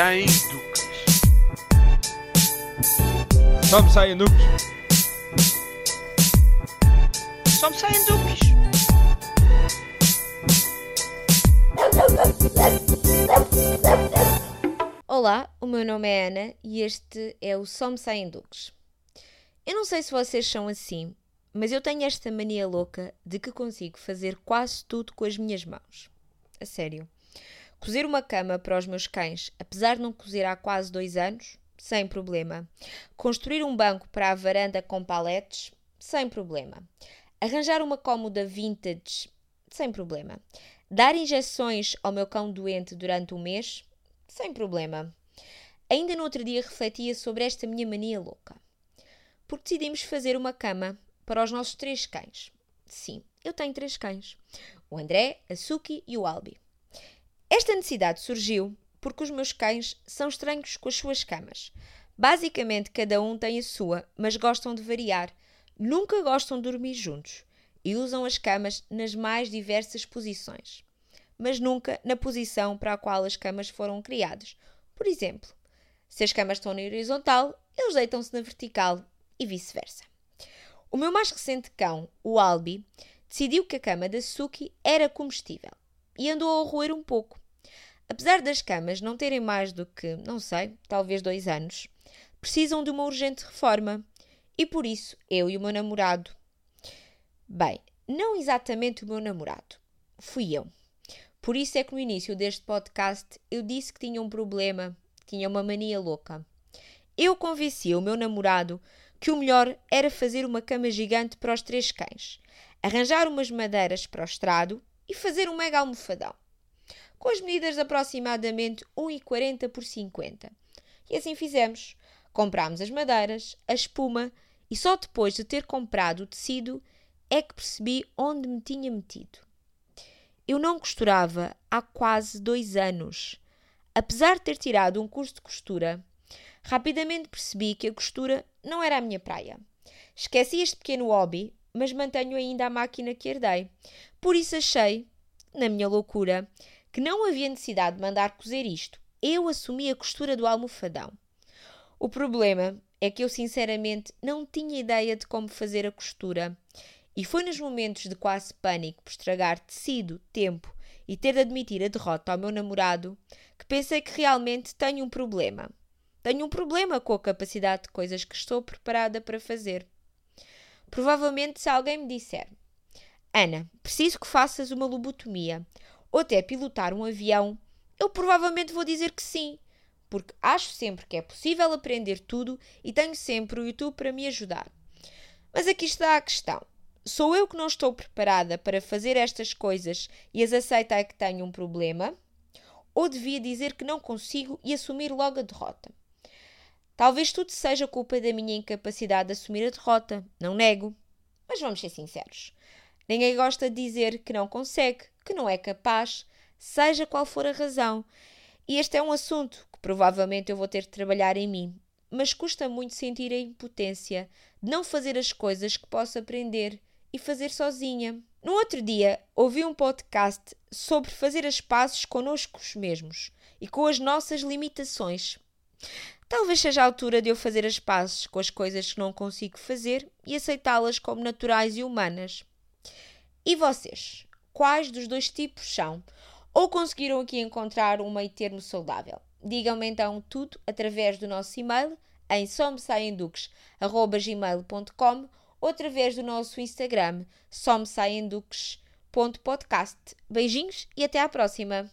saem duques. Só me saem duques. Só me saem duques. Olá, o meu nome é Ana e este é o Só Me Saem Duques. Eu não sei se vocês são assim, mas eu tenho esta mania louca de que consigo fazer quase tudo com as minhas mãos. A sério. Cozer uma cama para os meus cães, apesar de não cozer há quase dois anos, sem problema. Construir um banco para a varanda com paletes, sem problema. Arranjar uma cómoda vintage, sem problema. Dar injeções ao meu cão doente durante um mês, sem problema. Ainda no outro dia refletia sobre esta minha mania louca. Porque decidimos fazer uma cama para os nossos três cães. Sim, eu tenho três cães: o André, a Suki e o Albi. Esta necessidade surgiu porque os meus cães são estranhos com as suas camas. Basicamente, cada um tem a sua, mas gostam de variar. Nunca gostam de dormir juntos e usam as camas nas mais diversas posições, mas nunca na posição para a qual as camas foram criadas. Por exemplo, se as camas estão na horizontal, eles deitam-se na vertical e vice-versa. O meu mais recente cão, o Albi, decidiu que a cama da Suki era comestível e andou a roer um pouco. Apesar das camas não terem mais do que, não sei, talvez dois anos, precisam de uma urgente reforma e por isso eu e o meu namorado. Bem, não exatamente o meu namorado, fui eu. Por isso é que no início deste podcast eu disse que tinha um problema, tinha uma mania louca. Eu convenci o meu namorado que o melhor era fazer uma cama gigante para os três cães, arranjar umas madeiras para o estrado e fazer um mega almofadão, com as medidas de aproximadamente 1,40 por 50. E assim fizemos. Comprámos as madeiras, a espuma e só depois de ter comprado o tecido é que percebi onde me tinha metido. Eu não costurava há quase dois anos. Apesar de ter tirado um curso de costura, rapidamente percebi que a costura não era a minha praia. Esqueci este pequeno hobby, mas mantenho ainda a máquina que herdei. Por isso achei, na minha loucura, que não havia necessidade de mandar cozer isto. Eu assumi a costura do almofadão. O problema é que eu sinceramente não tinha ideia de como fazer a costura. E foi nos momentos de quase pânico por estragar tecido, tempo e ter de admitir a derrota ao meu namorado que pensei que realmente tenho um problema. Tenho um problema com a capacidade de coisas que estou preparada para fazer. Provavelmente, se alguém me disser: Ana, preciso que faças uma lobotomia ou até pilotar um avião, eu provavelmente vou dizer que sim, porque acho sempre que é possível aprender tudo e tenho sempre o YouTube para me ajudar. Mas aqui está a questão. Sou eu que não estou preparada para fazer estas coisas e as aceito é que tenho um problema? Ou devia dizer que não consigo e assumir logo a derrota? Talvez tudo seja culpa da minha incapacidade de assumir a derrota, não nego. Mas vamos ser sinceros. Ninguém gosta de dizer que não consegue, que não é capaz, seja qual for a razão. E este é um assunto que provavelmente eu vou ter de trabalhar em mim, mas custa muito sentir a impotência de não fazer as coisas que posso aprender e fazer sozinha. No outro dia, ouvi um podcast sobre fazer as pazes connosco mesmos e com as nossas limitações. Talvez seja a altura de eu fazer as pazes com as coisas que não consigo fazer e aceitá-las como naturais e humanas. E vocês? Quais dos dois tipos são? Ou conseguiram aqui encontrar um meio termo saudável? Digam-me então tudo através do nosso e-mail em somesaienduques.gmail.com ou através do nosso Instagram somesaienduques.podcast. Beijinhos e até à próxima!